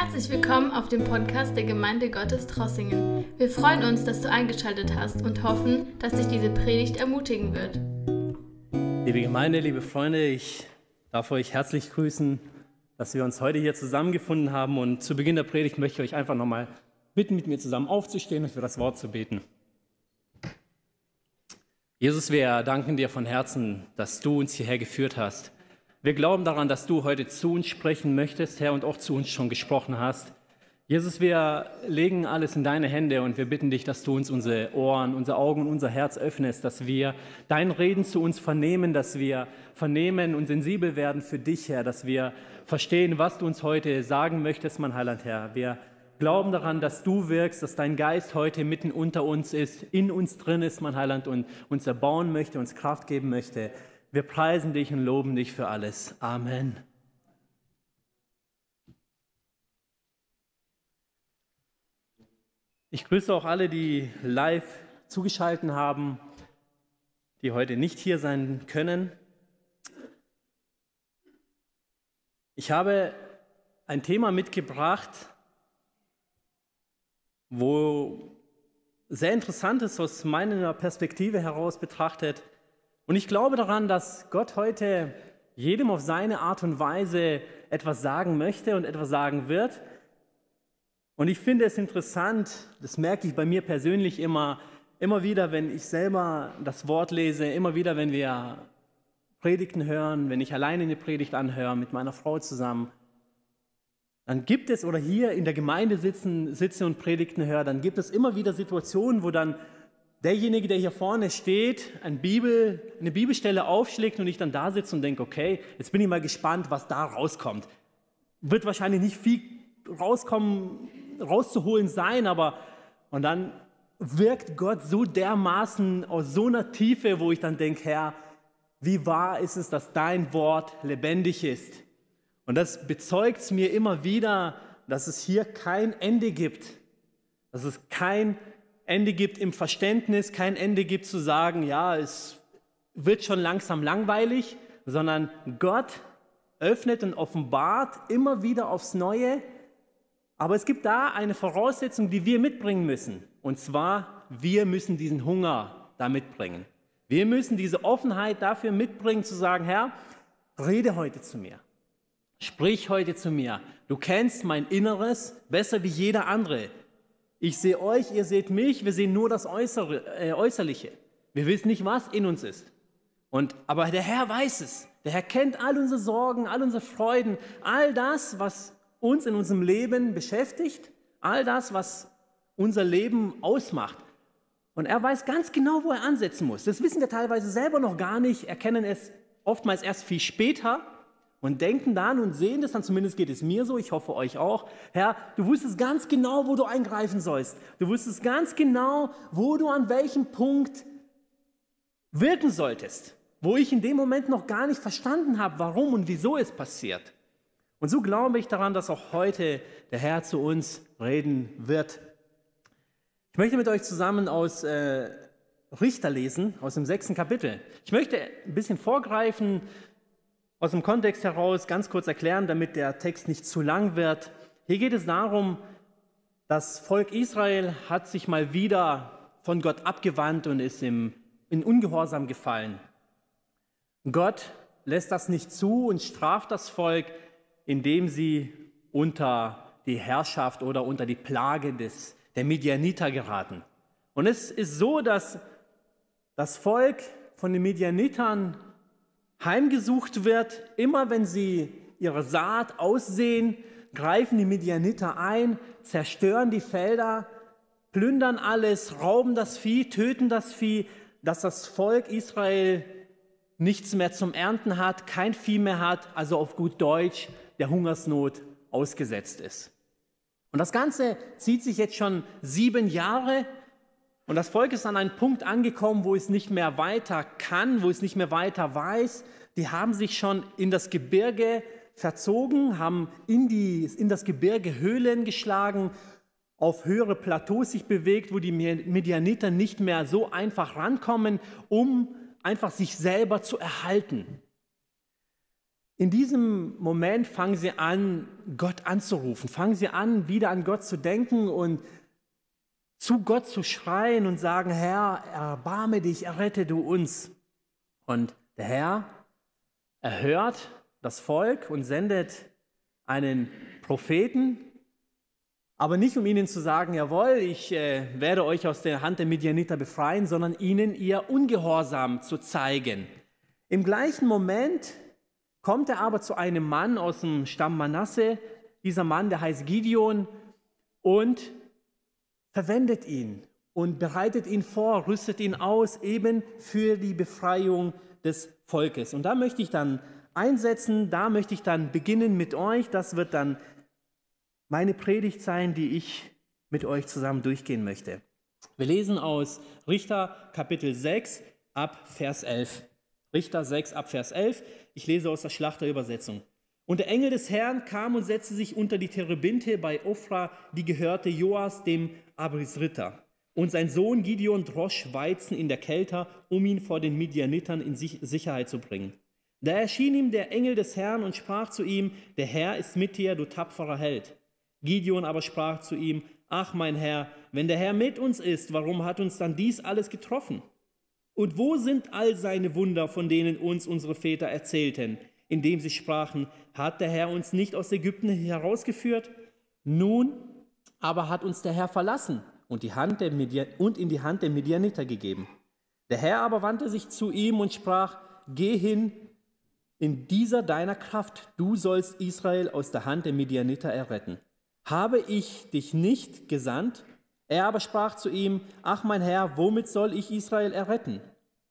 Herzlich willkommen auf dem Podcast der Gemeinde Gottes Trossingen. Wir freuen uns, dass du eingeschaltet hast und hoffen, dass dich diese Predigt ermutigen wird. Liebe Gemeinde, liebe Freunde, ich darf euch herzlich grüßen, dass wir uns heute hier zusammengefunden haben. Und zu Beginn der Predigt möchte ich euch einfach nochmal bitten, mit mir zusammen aufzustehen und für das Wort zu beten. Jesus, wir danken dir von Herzen, dass du uns hierher geführt hast. Wir glauben daran, dass du heute zu uns sprechen möchtest, Herr, und auch zu uns schon gesprochen hast. Jesus, wir legen alles in deine Hände und wir bitten dich, dass du uns unsere Ohren, unsere Augen und unser Herz öffnest, dass wir dein Reden zu uns vernehmen, dass wir vernehmen und sensibel werden für dich, Herr, dass wir verstehen, was du uns heute sagen möchtest, mein Heiland, Herr. Wir glauben daran, dass du wirkst, dass dein Geist heute mitten unter uns ist, in uns drin ist, mein Heiland, und uns erbauen möchte, uns Kraft geben möchte. Wir preisen dich und loben dich für alles. Amen. Ich grüße auch alle, die live zugeschaltet haben, die heute nicht hier sein können. Ich habe ein Thema mitgebracht, wo sehr interessant ist aus meiner Perspektive heraus betrachtet. Und ich glaube daran, dass Gott heute jedem auf seine Art und Weise etwas sagen möchte und etwas sagen wird. Und ich finde es interessant, das merke ich bei mir persönlich immer, immer wieder, wenn ich selber das Wort lese, immer wieder, wenn wir Predigten hören, wenn ich alleine eine Predigt anhöre mit meiner Frau zusammen, dann gibt es, oder hier in der Gemeinde sitzen, sitze und Predigten höre, dann gibt es immer wieder Situationen, wo dann derjenige, der hier vorne steht, eine, Bibel, eine Bibelstelle aufschlägt und ich dann da sitze und denke, okay, jetzt bin ich mal gespannt, was da rauskommt. Wird wahrscheinlich nicht viel rauskommen, rauszuholen sein, aber und dann wirkt Gott so dermaßen aus so einer Tiefe, wo ich dann denke, Herr, wie wahr ist es, dass dein Wort lebendig ist? Und das bezeugt es mir immer wieder, dass es hier kein Ende gibt, dass es kein Ende gibt im Verständnis, kein Ende gibt zu sagen, ja, es wird schon langsam langweilig, sondern Gott öffnet und offenbart immer wieder aufs Neue. Aber es gibt da eine Voraussetzung, die wir mitbringen müssen. Und zwar, wir müssen diesen Hunger da mitbringen. Wir müssen diese Offenheit dafür mitbringen, zu sagen, Herr, rede heute zu mir. Sprich heute zu mir. Du kennst mein Inneres besser wie jeder andere. Ich sehe euch, ihr seht mich, wir sehen nur das Äußere, äh, Äußerliche. Wir wissen nicht, was in uns ist. Und, aber der Herr weiß es. Der Herr kennt all unsere Sorgen, all unsere Freuden, all das, was uns in unserem Leben beschäftigt, all das, was unser Leben ausmacht. Und er weiß ganz genau, wo er ansetzen muss. Das wissen wir teilweise selber noch gar nicht, erkennen es oftmals erst viel später und denken dann und sehen das dann, zumindest geht es mir so, ich hoffe euch auch, Herr, du wusstest ganz genau, wo du eingreifen sollst. Du wusstest ganz genau, wo du an welchem Punkt wirken solltest, wo ich in dem Moment noch gar nicht verstanden habe, warum und wieso es passiert. Und so glaube ich daran, dass auch heute der Herr zu uns reden wird. Ich möchte mit euch zusammen aus äh, Richter lesen, aus dem sechsten Kapitel. Ich möchte ein bisschen vorgreifen, aus dem Kontext heraus ganz kurz erklären, damit der Text nicht zu lang wird. Hier geht es darum, das Volk Israel hat sich mal wieder von Gott abgewandt und ist im, in Ungehorsam gefallen. Gott lässt das nicht zu und straft das Volk, indem sie unter die Herrschaft oder unter die Plage des, der Midianiter geraten. Und es ist so, dass das Volk von den Midianitern heimgesucht wird. Immer wenn sie ihre Saat aussehen, greifen die Midianiter ein, zerstören die Felder, plündern alles, rauben das Vieh, töten das Vieh, dass das Volk Israel nichts mehr zum Ernten hat, kein Vieh mehr hat, also auf gut Deutsch der Hungersnot ausgesetzt ist. Und das Ganze zieht sich jetzt schon sieben Jahre und das Volk ist an einen Punkt angekommen, wo es nicht mehr weiter kann, wo es nicht mehr weiter weiß. Die haben sich schon in das Gebirge verzogen, haben in, die, in das Gebirge Höhlen geschlagen, auf höhere Plateaus sich bewegt, wo die Medianiter nicht mehr so einfach rankommen, um einfach sich selber zu erhalten. in diesem Moment fangen sie an, Gott anzurufen, fangen sie an, wieder an Gott zu denken und zu Gott zu schreien und sagen, Herr, erbarme dich, errette du uns. Und der Herr erhört das Volk und sendet einen Propheten, aber nicht um ihnen zu sagen, jawohl, ich äh, werde euch aus der Hand der Midianiter befreien, sondern ihnen ihr Ungehorsam zu zeigen. Im gleichen Moment kommt er aber zu einem Mann aus dem Stamm Manasse, dieser Mann, der heißt Gideon, und verwendet ihn und bereitet ihn vor, rüstet ihn aus, eben für die Befreiung des Volkes. Und da möchte ich dann einsetzen, da möchte ich dann beginnen mit euch. Das wird dann meine Predigt sein, die ich mit euch zusammen durchgehen möchte. Wir lesen aus Richter Kapitel 6 ab Vers 11. Richter 6 ab Vers 11. Ich lese aus der Schlachterübersetzung. Und der Engel des Herrn kam und setzte sich unter die Terebinte bei Ophra, die gehörte Joas, dem Abrisritter. Und sein Sohn Gideon drosch Weizen in der Kälte, um ihn vor den Midianitern in Sicherheit zu bringen. Da erschien ihm der Engel des Herrn und sprach zu ihm, der Herr ist mit dir, du tapferer Held. Gideon aber sprach zu ihm, ach mein Herr, wenn der Herr mit uns ist, warum hat uns dann dies alles getroffen? Und wo sind all seine Wunder, von denen uns unsere Väter erzählten, indem sie sprachen, hat der Herr uns nicht aus Ägypten herausgeführt? Nun aber hat uns der Herr verlassen und, die Hand der Midian und in die Hand der Midianiter gegeben. Der Herr aber wandte sich zu ihm und sprach, geh hin in dieser deiner Kraft, du sollst Israel aus der Hand der Midianiter erretten. Habe ich dich nicht gesandt? Er aber sprach zu ihm, ach mein Herr, womit soll ich Israel erretten?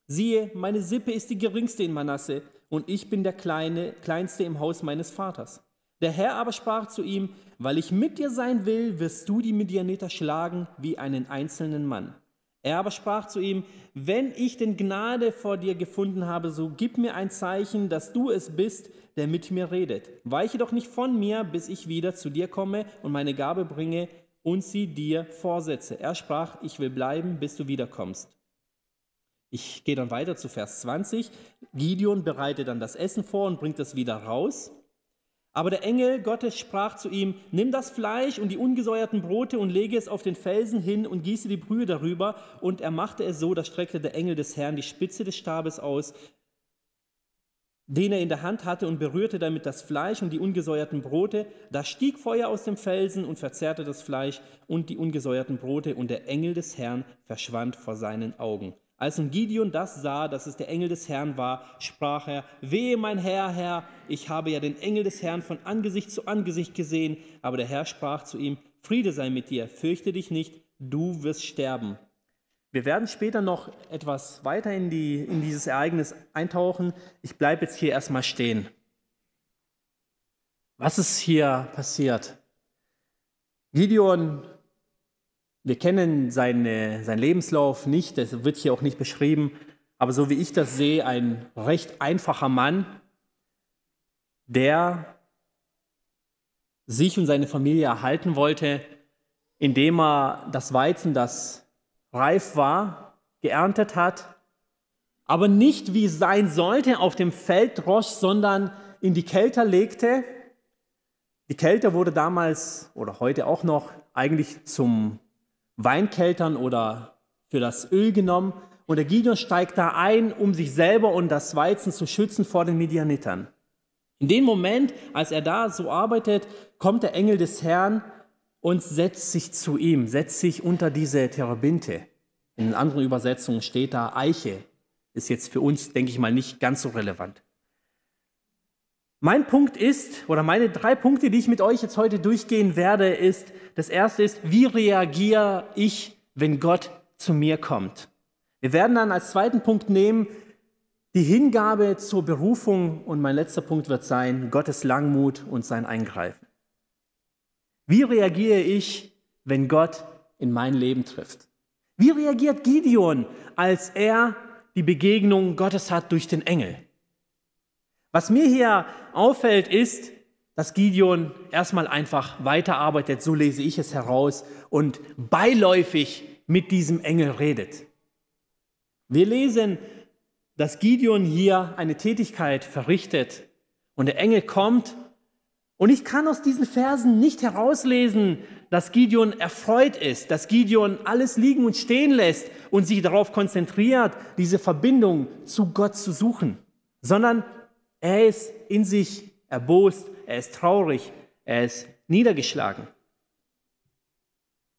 Siehe, meine Sippe ist die geringste in Manasse, und ich bin der Kleine, Kleinste im Haus meines Vaters. Der Herr aber sprach zu ihm, weil ich mit dir sein will, wirst du die Midianiter schlagen wie einen einzelnen Mann. Er aber sprach zu ihm, wenn ich denn Gnade vor dir gefunden habe, so gib mir ein Zeichen, dass du es bist, der mit mir redet. Weiche doch nicht von mir, bis ich wieder zu dir komme und meine Gabe bringe und sie dir vorsetze. Er sprach, ich will bleiben, bis du wiederkommst. Ich gehe dann weiter zu Vers 20. Gideon bereitet dann das Essen vor und bringt es wieder raus. Aber der Engel Gottes sprach zu ihm, nimm das Fleisch und die ungesäuerten Brote und lege es auf den Felsen hin und gieße die Brühe darüber. Und er machte es so, da streckte der Engel des Herrn die Spitze des Stabes aus, den er in der Hand hatte und berührte damit das Fleisch und die ungesäuerten Brote. Da stieg Feuer aus dem Felsen und verzehrte das Fleisch und die ungesäuerten Brote und der Engel des Herrn verschwand vor seinen Augen. Als nun Gideon das sah, dass es der Engel des Herrn war, sprach er, wehe mein Herr, Herr, ich habe ja den Engel des Herrn von Angesicht zu Angesicht gesehen. Aber der Herr sprach zu ihm, Friede sei mit dir, fürchte dich nicht, du wirst sterben. Wir werden später noch etwas weiter in, die, in dieses Ereignis eintauchen. Ich bleibe jetzt hier erstmal stehen. Was ist hier passiert? Gideon wir kennen seine, seinen Lebenslauf nicht, das wird hier auch nicht beschrieben, aber so wie ich das sehe, ein recht einfacher Mann, der sich und seine Familie erhalten wollte, indem er das Weizen, das reif war, geerntet hat, aber nicht wie es sein sollte auf dem Feld drosch, sondern in die Kälte legte. Die Kälte wurde damals oder heute auch noch eigentlich zum Weinkeltern oder für das Öl genommen. Und der Gideon steigt da ein, um sich selber und das Weizen zu schützen vor den Midianitern. In dem Moment, als er da so arbeitet, kommt der Engel des Herrn und setzt sich zu ihm, setzt sich unter diese Terebinte. In anderen Übersetzungen steht da Eiche. Ist jetzt für uns, denke ich mal, nicht ganz so relevant. Mein Punkt ist, oder meine drei Punkte, die ich mit euch jetzt heute durchgehen werde, ist, das erste ist, wie reagiere ich, wenn Gott zu mir kommt? Wir werden dann als zweiten Punkt nehmen, die Hingabe zur Berufung und mein letzter Punkt wird sein, Gottes Langmut und sein Eingreifen. Wie reagiere ich, wenn Gott in mein Leben trifft? Wie reagiert Gideon, als er die Begegnung Gottes hat durch den Engel? Was mir hier auffällt, ist, dass Gideon erstmal einfach weiterarbeitet, so lese ich es heraus, und beiläufig mit diesem Engel redet. Wir lesen, dass Gideon hier eine Tätigkeit verrichtet Und der Engel kommt. Und ich kann aus diesen Versen nicht herauslesen, dass Gideon erfreut ist, dass Gideon alles liegen und stehen lässt und sich darauf konzentriert, diese Verbindung zu Gott zu suchen, sondern er ist in sich erbost, er ist traurig, er ist niedergeschlagen.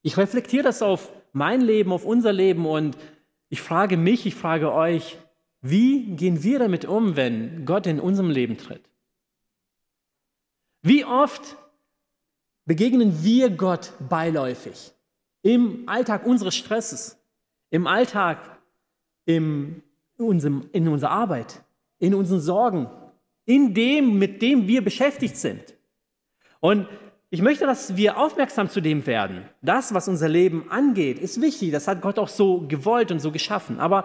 Ich reflektiere das auf mein Leben, auf unser Leben und ich frage mich, ich frage euch, wie gehen wir damit um, wenn Gott in unserem Leben tritt? Wie oft begegnen wir Gott beiläufig im Alltag unseres Stresses, im Alltag, im, unserem, in unserer Arbeit, in unseren Sorgen, in dem, mit dem wir beschäftigt sind. Und ich möchte, dass wir aufmerksam zu dem werden. Das, was unser Leben angeht, ist wichtig. Das hat Gott auch so gewollt und so geschaffen. Aber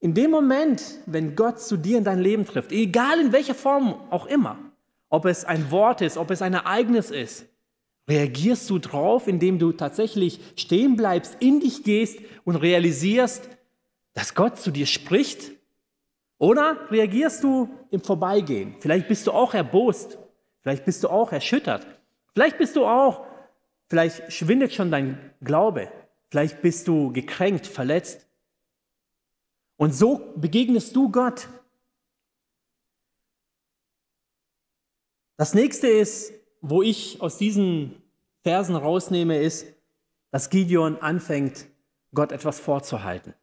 in dem Moment, wenn Gott zu dir in dein Leben trifft, egal in welcher Form auch immer, ob es ein Wort ist, ob es ein Ereignis ist, reagierst du drauf, indem du tatsächlich stehen bleibst, in dich gehst und realisierst, dass Gott zu dir spricht? Oder reagierst du im Vorbeigehen? Vielleicht bist du auch erbost, vielleicht bist du auch erschüttert, Vielleicht bist du auch, vielleicht schwindet schon dein Glaube, vielleicht bist du gekränkt, verletzt. Und so begegnest du Gott. Das nächste ist, wo ich aus diesen Versen rausnehme, ist, dass Gideon anfängt, Gott etwas vorzuhalten.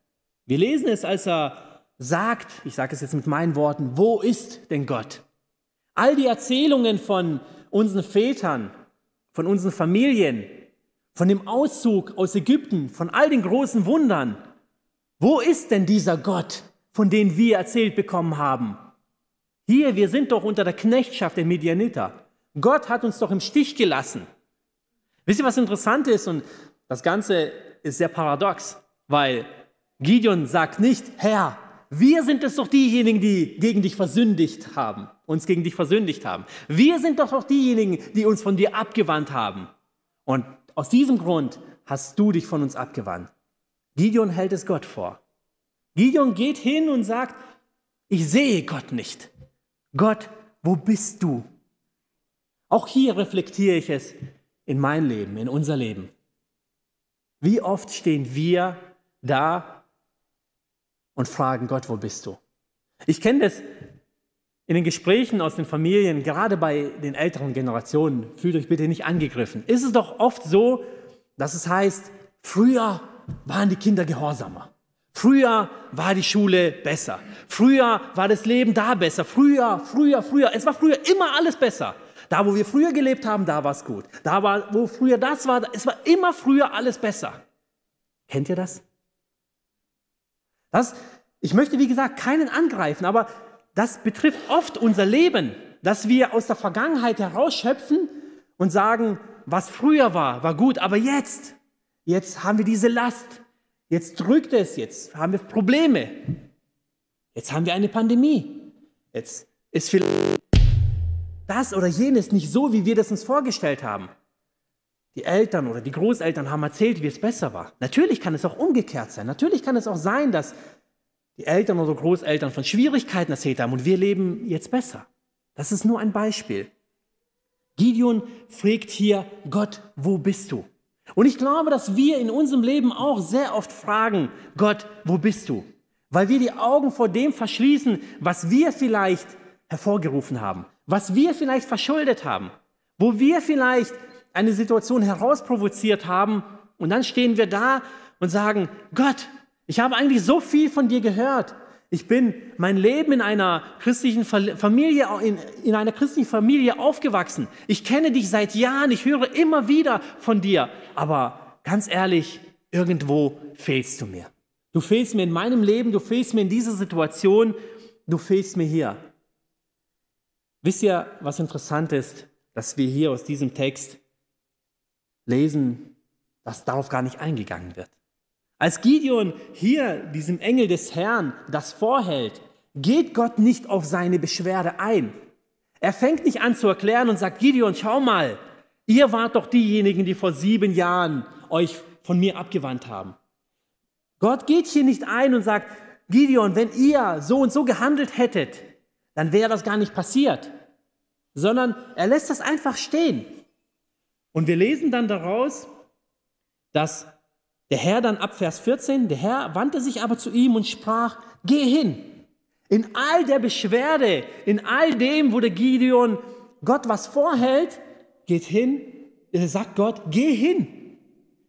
Wir lesen es, als er sagt, ich sage es jetzt mit meinen Worten, wo ist denn Gott? All die Erzählungen von unseren Vätern, von unseren Familien, von dem Auszug aus Ägypten, von all den großen Wundern. Wo ist denn dieser Gott, von dem wir erzählt bekommen haben? Hier, wir sind doch unter der Knechtschaft der Medianiter. Gott hat uns doch im Stich gelassen. Wisst ihr, was interessant ist? Und das Ganze ist sehr paradox, weil Gideon sagt nicht, Herr, wir sind es doch diejenigen, die gegen dich versündigt haben, uns gegen dich versündigt haben. Wir sind doch auch diejenigen, die uns von dir abgewandt haben. Und aus diesem Grund hast du dich von uns abgewandt. Gideon hält es Gott vor. Gideon geht hin und sagt, ich sehe Gott nicht. Gott, wo bist du? Auch hier reflektiere ich es in mein Leben, in unser Leben. Wie oft stehen wir da und fragen, Gott, wo bist du? Ich kenne das in den Gesprächen aus den Familien, gerade bei den älteren Generationen, fühlt euch bitte nicht angegriffen. Ist es doch oft so, dass es heißt, früher waren die Kinder gehorsamer. Früher war die Schule besser. Früher war das Leben da besser. Früher, früher, früher. Es war früher immer alles besser. Da, wo wir früher gelebt haben, da war es gut. Da, war, wo früher das war, es war immer früher alles besser. Kennt ihr das? Das, ich möchte, wie gesagt, keinen angreifen, aber das betrifft oft unser Leben, dass wir aus der Vergangenheit herausschöpfen und sagen, was früher war, war gut, aber jetzt, jetzt haben wir diese Last, jetzt drückt es, jetzt haben wir Probleme, jetzt haben wir eine Pandemie, jetzt ist vielleicht das oder jenes nicht so, wie wir das uns vorgestellt haben. Die Eltern oder die Großeltern haben erzählt, wie es besser war. Natürlich kann es auch umgekehrt sein. Natürlich kann es auch sein, dass die Eltern oder Großeltern von Schwierigkeiten erzählt haben und wir leben jetzt besser. Das ist nur ein Beispiel. Gideon fragt hier, Gott, wo bist du? Und ich glaube, dass wir in unserem Leben auch sehr oft fragen, Gott, wo bist du? Weil wir die Augen vor dem verschließen, was wir vielleicht hervorgerufen haben, was wir vielleicht verschuldet haben, wo wir vielleicht eine Situation herausprovoziert haben und dann stehen wir da und sagen, Gott, ich habe eigentlich so viel von dir gehört. Ich bin mein Leben in einer christlichen Familie, in, in einer christlichen Familie aufgewachsen. Ich kenne dich seit Jahren. Ich höre immer wieder von dir. Aber ganz ehrlich, irgendwo fehlst du mir. Du fehlst mir in meinem Leben. Du fehlst mir in dieser Situation. Du fehlst mir hier. Wisst ihr, was interessant ist, dass wir hier aus diesem Text lesen, dass darauf gar nicht eingegangen wird. Als Gideon hier diesem Engel des Herrn das vorhält, geht Gott nicht auf seine Beschwerde ein. Er fängt nicht an zu erklären und sagt, Gideon, schau mal, ihr wart doch diejenigen, die vor sieben Jahren euch von mir abgewandt haben. Gott geht hier nicht ein und sagt, Gideon, wenn ihr so und so gehandelt hättet, dann wäre das gar nicht passiert, sondern er lässt das einfach stehen. Und wir lesen dann daraus, dass der Herr dann ab Vers 14, der Herr wandte sich aber zu ihm und sprach, geh hin. In all der Beschwerde, in all dem, wo der Gideon Gott was vorhält, geht hin, sagt Gott, geh hin.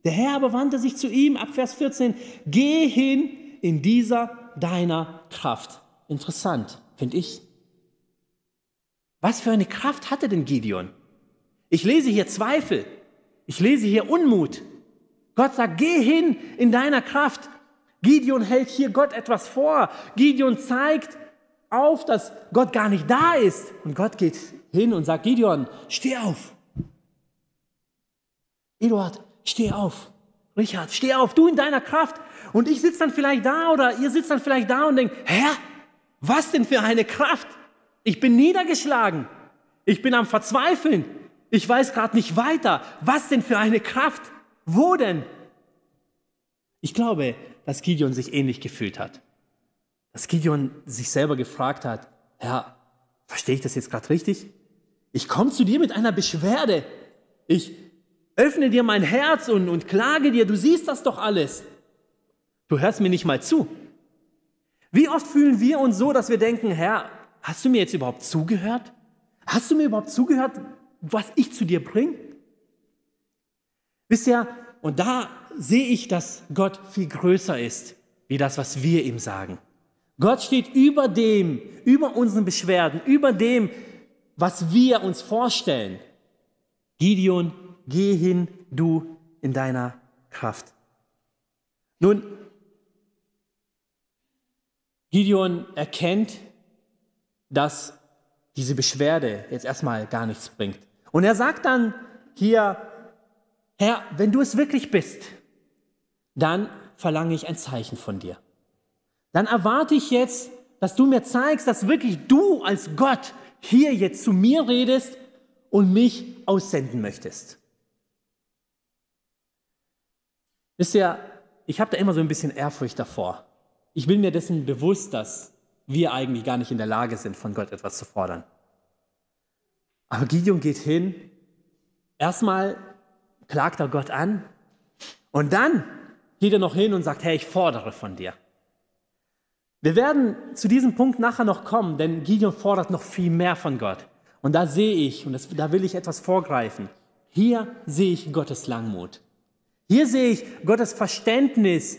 Der Herr aber wandte sich zu ihm, ab Vers 14, geh hin in dieser deiner Kraft. Interessant, finde ich. Was für eine Kraft hatte denn Gideon? Ich lese hier Zweifel. Ich lese hier Unmut. Gott sagt, geh hin in deiner Kraft. Gideon hält hier Gott etwas vor. Gideon zeigt auf, dass Gott gar nicht da ist. Und Gott geht hin und sagt, Gideon, steh auf. Eduard, steh auf. Richard, steh auf, du in deiner Kraft. Und ich sitze dann vielleicht da oder ihr sitzt dann vielleicht da und denkt, Herr, was denn für eine Kraft? Ich bin niedergeschlagen. Ich bin am Verzweifeln. Ich weiß gerade nicht weiter. Was denn für eine Kraft? Wo denn? Ich glaube, dass Gideon sich ähnlich gefühlt hat. Dass Gideon sich selber gefragt hat, Herr, verstehe ich das jetzt gerade richtig? Ich komme zu dir mit einer Beschwerde. Ich öffne dir mein Herz und, und klage dir, du siehst das doch alles. Du hörst mir nicht mal zu. Wie oft fühlen wir uns so, dass wir denken, Herr, hast du mir jetzt überhaupt zugehört? Hast du mir überhaupt zugehört, was ich zu dir bringe? Wisst ihr, und da sehe ich, dass Gott viel größer ist, wie das, was wir ihm sagen. Gott steht über dem, über unseren Beschwerden, über dem, was wir uns vorstellen. Gideon, geh hin, du in deiner Kraft. Nun, Gideon erkennt, dass diese Beschwerde jetzt erstmal gar nichts bringt. Und er sagt dann hier, Herr, wenn du es wirklich bist, dann verlange ich ein Zeichen von dir. Dann erwarte ich jetzt, dass du mir zeigst, dass wirklich du als Gott hier jetzt zu mir redest und mich aussenden möchtest. Wisst ihr, ich habe da immer so ein bisschen Ehrfurcht davor. Ich bin mir dessen bewusst, dass wir eigentlich gar nicht in der Lage sind, von Gott etwas zu fordern. Aber Gideon geht hin, erstmal klagt er Gott an und dann geht er noch hin und sagt, hey, ich fordere von dir. Wir werden zu diesem Punkt nachher noch kommen, denn Gideon fordert noch viel mehr von Gott. Und da sehe ich, und das, da will ich etwas vorgreifen, hier sehe ich Gottes Langmut. Hier sehe ich Gottes Verständnis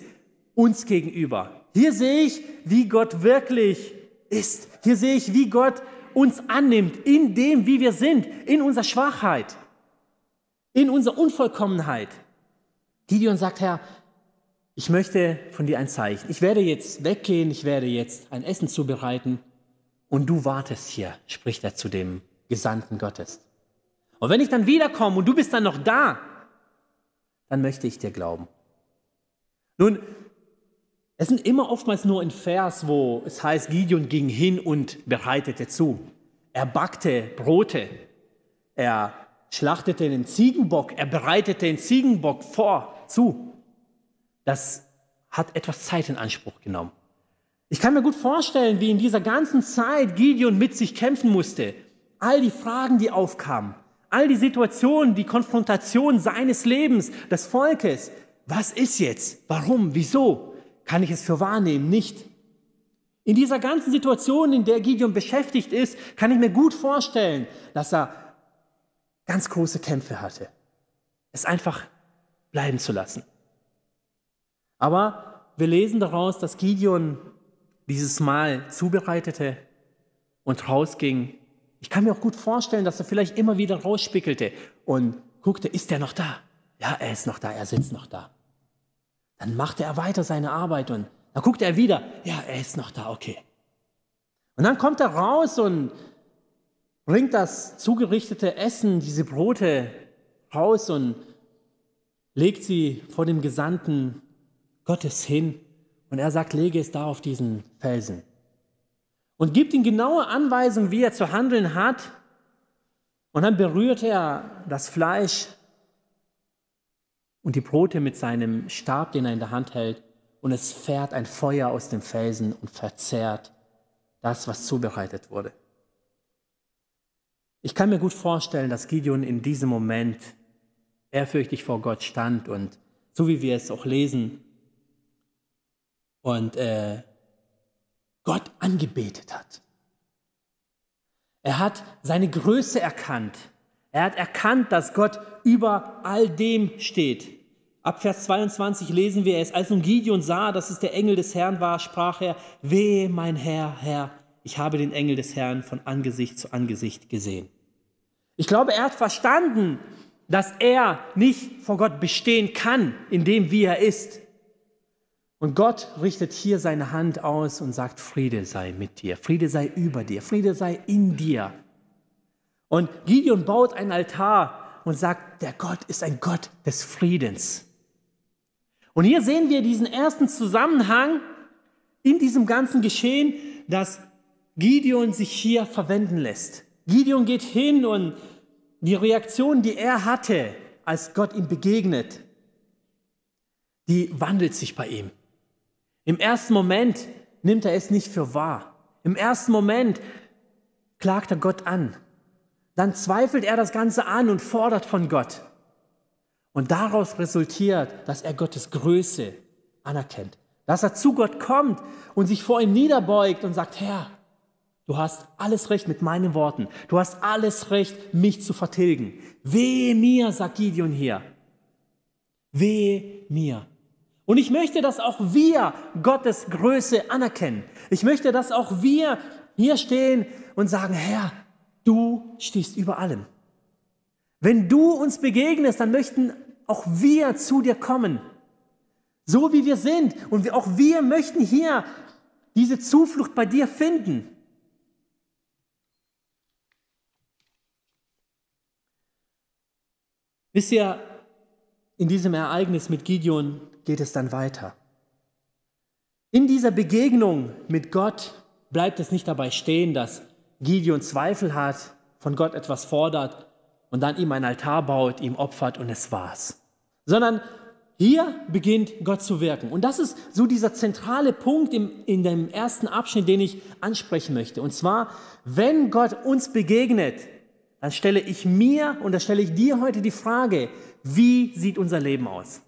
uns gegenüber. Hier sehe ich, wie Gott wirklich ist. Hier sehe ich, wie Gott uns annimmt in dem, wie wir sind, in unserer Schwachheit, in unserer Unvollkommenheit. Gideon sagt, Herr, ich möchte von dir ein Zeichen. Ich werde jetzt weggehen, ich werde jetzt ein Essen zubereiten und du wartest hier, spricht er zu dem Gesandten Gottes. Und wenn ich dann wiederkomme und du bist dann noch da, dann möchte ich dir glauben. Nun, es sind immer oftmals nur ein Vers, wo es heißt, Gideon ging hin und bereitete zu. Er backte Brote, er schlachtete den Ziegenbock, er bereitete den Ziegenbock vor, zu. Das hat etwas Zeit in Anspruch genommen. Ich kann mir gut vorstellen, wie in dieser ganzen Zeit Gideon mit sich kämpfen musste. All die Fragen, die aufkamen, all die Situationen, die Konfrontation seines Lebens, des Volkes. Was ist jetzt? Warum? Wieso? Kann ich es für wahrnehmen? Nicht. In dieser ganzen Situation, in der Gideon beschäftigt ist, kann ich mir gut vorstellen, dass er ganz große Kämpfe hatte. Es einfach bleiben zu lassen. Aber wir lesen daraus, dass Gideon dieses Mal zubereitete und rausging. Ich kann mir auch gut vorstellen, dass er vielleicht immer wieder rausspickelte und guckte, ist er noch da? Ja, er ist noch da, er sitzt noch da. Dann machte er weiter seine Arbeit und dann guckte er wieder, ja, er ist noch da, okay. Und dann kommt er raus und bringt das zugerichtete Essen, diese Brote raus und legt sie vor dem Gesandten Gottes hin. Und er sagt, lege es da auf diesen Felsen. Und gibt ihm genaue Anweisungen, wie er zu handeln hat. Und dann berührt er das Fleisch und die Brote mit seinem Stab, den er in der Hand hält, und es fährt ein Feuer aus dem Felsen und verzehrt das, was zubereitet wurde. Ich kann mir gut vorstellen, dass Gideon in diesem Moment ehrfürchtig vor Gott stand und so wie wir es auch lesen und äh, Gott angebetet hat. Er hat seine Größe erkannt. Er hat erkannt, dass Gott über all dem steht. Ab Vers 22 lesen wir es, als nun Gideon sah, dass es der Engel des Herrn war, sprach er, wehe mein Herr, Herr, ich habe den Engel des Herrn von Angesicht zu Angesicht gesehen. Ich glaube, er hat verstanden, dass er nicht vor Gott bestehen kann, in dem wie er ist. Und Gott richtet hier seine Hand aus und sagt, Friede sei mit dir, Friede sei über dir, Friede sei in dir. Und Gideon baut einen Altar und sagt, der Gott ist ein Gott des Friedens. Und hier sehen wir diesen ersten Zusammenhang in diesem ganzen Geschehen, dass Gideon sich hier verwenden lässt. Gideon geht hin und die Reaktion, die er hatte, als Gott ihm begegnet, die wandelt sich bei ihm. Im ersten Moment nimmt er es nicht für wahr. Im ersten Moment klagt er Gott an. Dann zweifelt er das Ganze an und fordert von Gott. Und daraus resultiert, dass er Gottes Größe anerkennt. Dass er zu Gott kommt und sich vor ihm niederbeugt und sagt, Herr, du hast alles Recht mit meinen Worten. Du hast alles Recht, mich zu vertilgen. Wehe mir, sagt Gideon hier. Wehe mir. Und ich möchte, dass auch wir Gottes Größe anerkennen. Ich möchte, dass auch wir hier stehen und sagen, Herr, du stehst über allem. Wenn du uns begegnest, dann möchten auch wir zu dir kommen. So wie wir sind. Und auch wir möchten hier diese Zuflucht bei dir finden. Wisst ihr, in diesem Ereignis mit Gideon geht es dann weiter. In dieser Begegnung mit Gott bleibt es nicht dabei stehen, dass Gideon Zweifel hat, von Gott etwas fordert und dann ihm ein Altar baut, ihm opfert und es war's. Sondern hier beginnt Gott zu wirken. Und das ist so dieser zentrale Punkt im, in dem ersten Abschnitt, den ich ansprechen möchte. Und zwar, wenn Gott uns begegnet, dann stelle ich mir und da stelle ich dir heute die Frage, wie sieht unser Leben aus?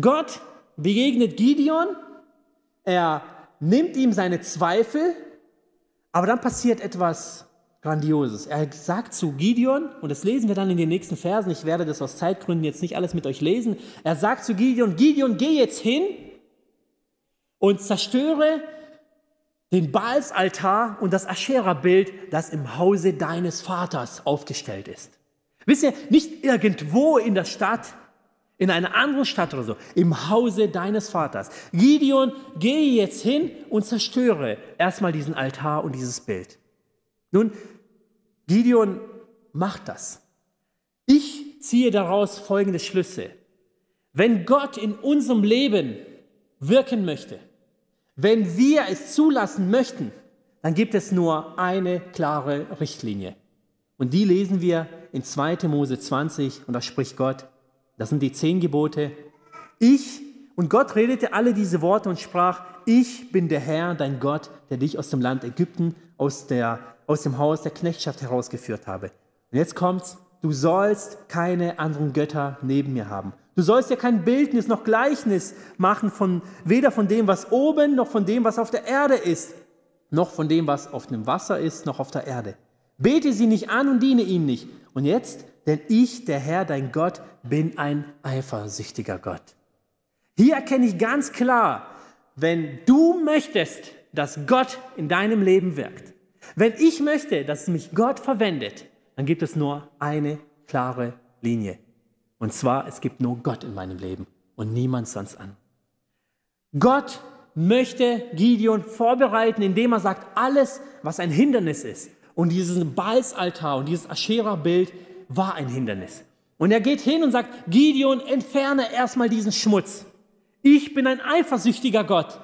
Gott begegnet Gideon, er nimmt ihm seine Zweifel, aber dann passiert etwas Grandioses. Er sagt zu Gideon, und das lesen wir dann in den nächsten Versen, ich werde das aus Zeitgründen jetzt nicht alles mit euch lesen, er sagt zu Gideon, Gideon, geh jetzt hin und zerstöre den Baalsaltar und das Aschera-Bild, das im Hause deines Vaters aufgestellt ist. Wisst ihr, nicht irgendwo in der Stadt, in einer anderen Stadt oder so, im Hause deines Vaters. Gideon, gehe jetzt hin und zerstöre erstmal diesen Altar und dieses Bild. Nun, Gideon macht das. Ich ziehe daraus folgende Schlüsse. Wenn Gott in unserem Leben wirken möchte, wenn wir es zulassen möchten, dann gibt es nur eine klare Richtlinie. Und die lesen wir in 2. Mose 20 und da spricht Gott, das sind die zehn Gebote. Ich, und Gott redete alle diese Worte und sprach, ich bin der Herr, dein Gott, der dich aus dem Land Ägypten, aus, der, aus dem Haus der Knechtschaft herausgeführt habe. Und jetzt kommt's, du sollst keine anderen Götter neben mir haben. Du sollst ja kein Bildnis noch Gleichnis machen von weder von dem, was oben, noch von dem, was auf der Erde ist, noch von dem, was auf dem Wasser ist, noch auf der Erde. Bete sie nicht an und diene ihnen nicht. Und jetzt, denn ich, der Herr, dein Gott, bin ein eifersüchtiger Gott. Hier erkenne ich ganz klar, wenn du möchtest, dass Gott in deinem Leben wirkt, wenn ich möchte, dass mich Gott verwendet, dann gibt es nur eine klare Linie. Und zwar, es gibt nur Gott in meinem Leben und niemand sonst an. Gott möchte Gideon vorbereiten, indem er sagt, alles, was ein Hindernis ist. Und dieses Balsaltar und dieses Aschera-Bild war ein Hindernis. Und er geht hin und sagt, Gideon, entferne erstmal diesen Schmutz. Ich bin ein eifersüchtiger Gott.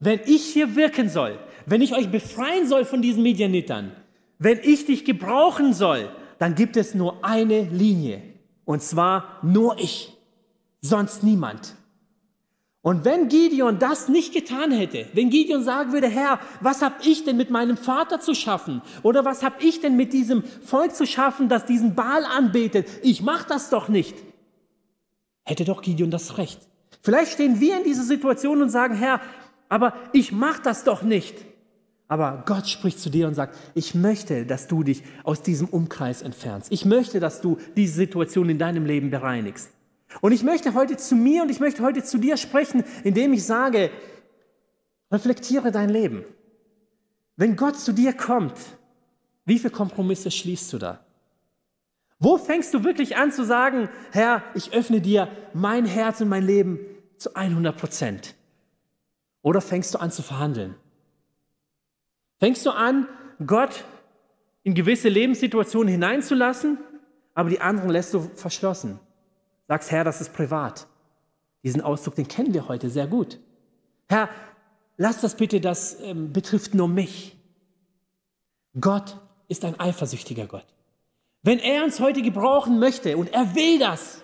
Wenn ich hier wirken soll, wenn ich euch befreien soll von diesen Medianitern, wenn ich dich gebrauchen soll, dann gibt es nur eine Linie. Und zwar nur ich, sonst niemand. Und wenn Gideon das nicht getan hätte, wenn Gideon sagen würde, Herr, was habe ich denn mit meinem Vater zu schaffen? Oder was habe ich denn mit diesem Volk zu schaffen, das diesen Baal anbetet? Ich mache das doch nicht. Hätte doch Gideon das Recht. Vielleicht stehen wir in dieser Situation und sagen, Herr, aber ich mache das doch nicht. Aber Gott spricht zu dir und sagt, ich möchte, dass du dich aus diesem Umkreis entfernst. Ich möchte, dass du diese Situation in deinem Leben bereinigst. Und ich möchte heute zu mir und ich möchte heute zu dir sprechen, indem ich sage, reflektiere dein Leben. Wenn Gott zu dir kommt, wie viele Kompromisse schließt du da? Wo fängst du wirklich an zu sagen, Herr, ich öffne dir mein Herz und mein Leben zu 100 Prozent? Oder fängst du an zu verhandeln? Fängst du an, Gott in gewisse Lebenssituationen hineinzulassen, aber die anderen lässt du verschlossen? Sagst, Herr, das ist privat. Diesen Ausdruck, den kennen wir heute sehr gut. Herr, lass das bitte, das ähm, betrifft nur mich. Gott ist ein eifersüchtiger Gott. Wenn er uns heute gebrauchen möchte und er will das,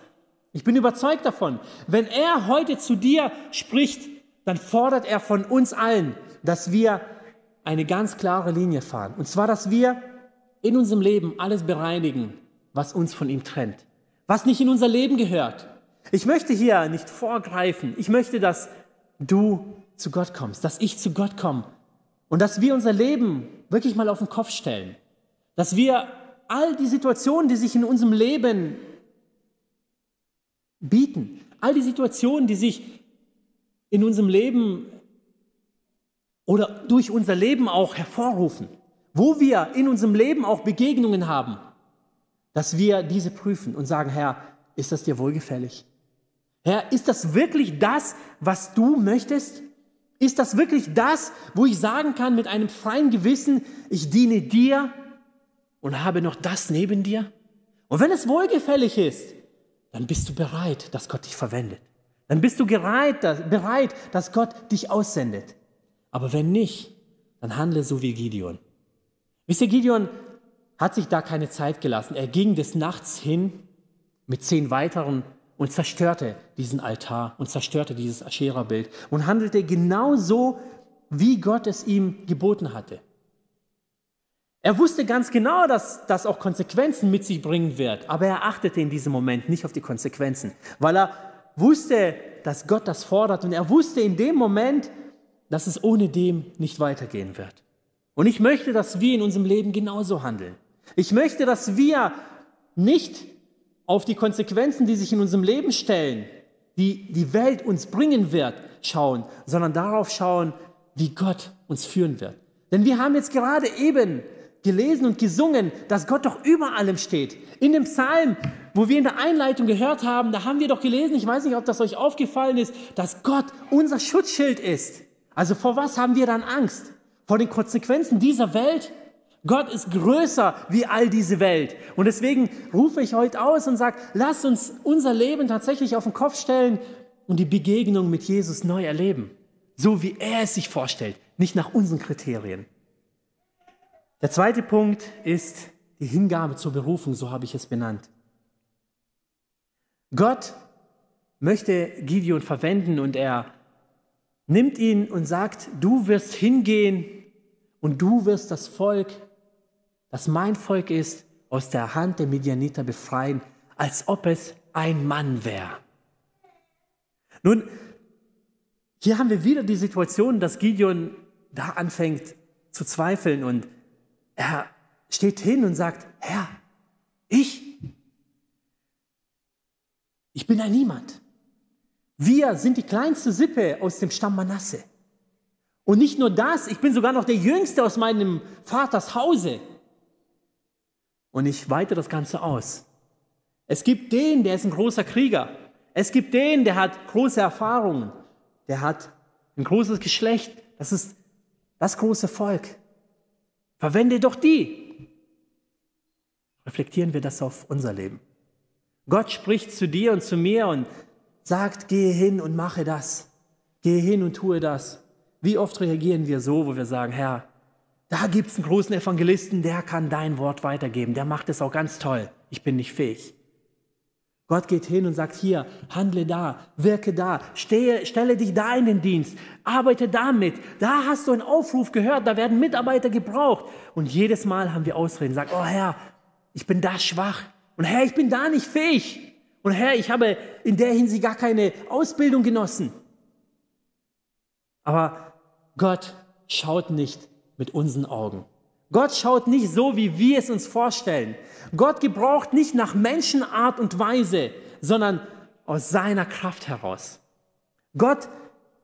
ich bin überzeugt davon, wenn er heute zu dir spricht, dann fordert er von uns allen, dass wir eine ganz klare Linie fahren. Und zwar, dass wir in unserem Leben alles bereinigen, was uns von ihm trennt was nicht in unser Leben gehört. Ich möchte hier nicht vorgreifen. Ich möchte, dass du zu Gott kommst, dass ich zu Gott komme und dass wir unser Leben wirklich mal auf den Kopf stellen. Dass wir all die Situationen, die sich in unserem Leben bieten, all die Situationen, die sich in unserem Leben oder durch unser Leben auch hervorrufen, wo wir in unserem Leben auch Begegnungen haben, dass wir diese prüfen und sagen, Herr, ist das dir wohlgefällig? Herr, ist das wirklich das, was du möchtest? Ist das wirklich das, wo ich sagen kann mit einem freien Gewissen, ich diene dir und habe noch das neben dir? Und wenn es wohlgefällig ist, dann bist du bereit, dass Gott dich verwendet. Dann bist du bereit, dass Gott dich aussendet. Aber wenn nicht, dann handle so wie Gideon. Wisst ihr, Gideon hat sich da keine Zeit gelassen. Er ging des Nachts hin mit zehn weiteren und zerstörte diesen Altar und zerstörte dieses Aschera-Bild und handelte genauso, wie Gott es ihm geboten hatte. Er wusste ganz genau, dass das auch Konsequenzen mit sich bringen wird, aber er achtete in diesem Moment nicht auf die Konsequenzen, weil er wusste, dass Gott das fordert und er wusste in dem Moment, dass es ohne dem nicht weitergehen wird. Und ich möchte, dass wir in unserem Leben genauso handeln. Ich möchte, dass wir nicht auf die Konsequenzen, die sich in unserem Leben stellen, die die Welt uns bringen wird, schauen, sondern darauf schauen, wie Gott uns führen wird. Denn wir haben jetzt gerade eben gelesen und gesungen, dass Gott doch über allem steht. In dem Psalm, wo wir in der Einleitung gehört haben, da haben wir doch gelesen, ich weiß nicht, ob das euch aufgefallen ist, dass Gott unser Schutzschild ist. Also vor was haben wir dann Angst? Vor den Konsequenzen dieser Welt? Gott ist größer wie all diese Welt. Und deswegen rufe ich heute aus und sage, lass uns unser Leben tatsächlich auf den Kopf stellen und die Begegnung mit Jesus neu erleben. So wie er es sich vorstellt, nicht nach unseren Kriterien. Der zweite Punkt ist die Hingabe zur Berufung, so habe ich es benannt. Gott möchte Gideon verwenden und er nimmt ihn und sagt, du wirst hingehen und du wirst das Volk dass mein Volk ist, aus der Hand der Midianiter befreien, als ob es ein Mann wäre. Nun, hier haben wir wieder die Situation, dass Gideon da anfängt zu zweifeln und er steht hin und sagt, Herr, ich, ich bin ein Niemand. Wir sind die kleinste Sippe aus dem Stamm Manasse. Und nicht nur das, ich bin sogar noch der Jüngste aus meinem Vaters Hause. Und ich weite das Ganze aus. Es gibt den, der ist ein großer Krieger. Es gibt den, der hat große Erfahrungen. Der hat ein großes Geschlecht. Das ist das große Volk. Verwende doch die. Reflektieren wir das auf unser Leben. Gott spricht zu dir und zu mir und sagt, gehe hin und mache das. Gehe hin und tue das. Wie oft reagieren wir so, wo wir sagen, Herr, da gibt es einen großen Evangelisten, der kann dein Wort weitergeben. Der macht es auch ganz toll. Ich bin nicht fähig. Gott geht hin und sagt, hier, handle da, wirke da, stehe, stelle dich da in den Dienst, arbeite damit. Da hast du einen Aufruf gehört, da werden Mitarbeiter gebraucht. Und jedes Mal haben wir Ausreden, sagen, oh Herr, ich bin da schwach. Und Herr, ich bin da nicht fähig. Und Herr, ich habe in der Hinsicht gar keine Ausbildung genossen. Aber Gott schaut nicht mit unseren Augen. Gott schaut nicht so, wie wir es uns vorstellen. Gott gebraucht nicht nach Menschenart und Weise, sondern aus seiner Kraft heraus. Gott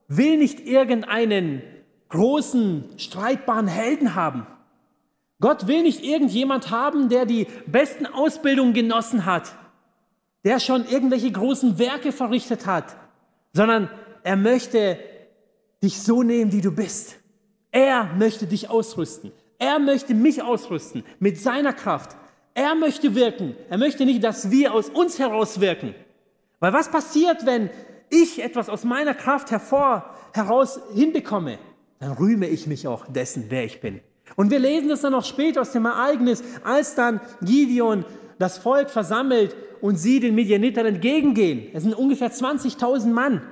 will nicht irgendeinen großen, streitbaren Helden haben. Gott will nicht irgendjemand haben, der die besten Ausbildungen genossen hat, der schon irgendwelche großen Werke verrichtet hat, sondern er möchte dich so nehmen, wie du bist. Er möchte dich ausrüsten. Er möchte mich ausrüsten mit seiner Kraft. Er möchte wirken. Er möchte nicht, dass wir aus uns heraus wirken. Weil was passiert, wenn ich etwas aus meiner Kraft hervor, heraus hinbekomme? Dann rühme ich mich auch dessen, wer ich bin. Und wir lesen das dann noch später aus dem Ereignis, als dann Gideon das Volk versammelt und sie den Midianitern entgegengehen. Es sind ungefähr 20.000 Mann.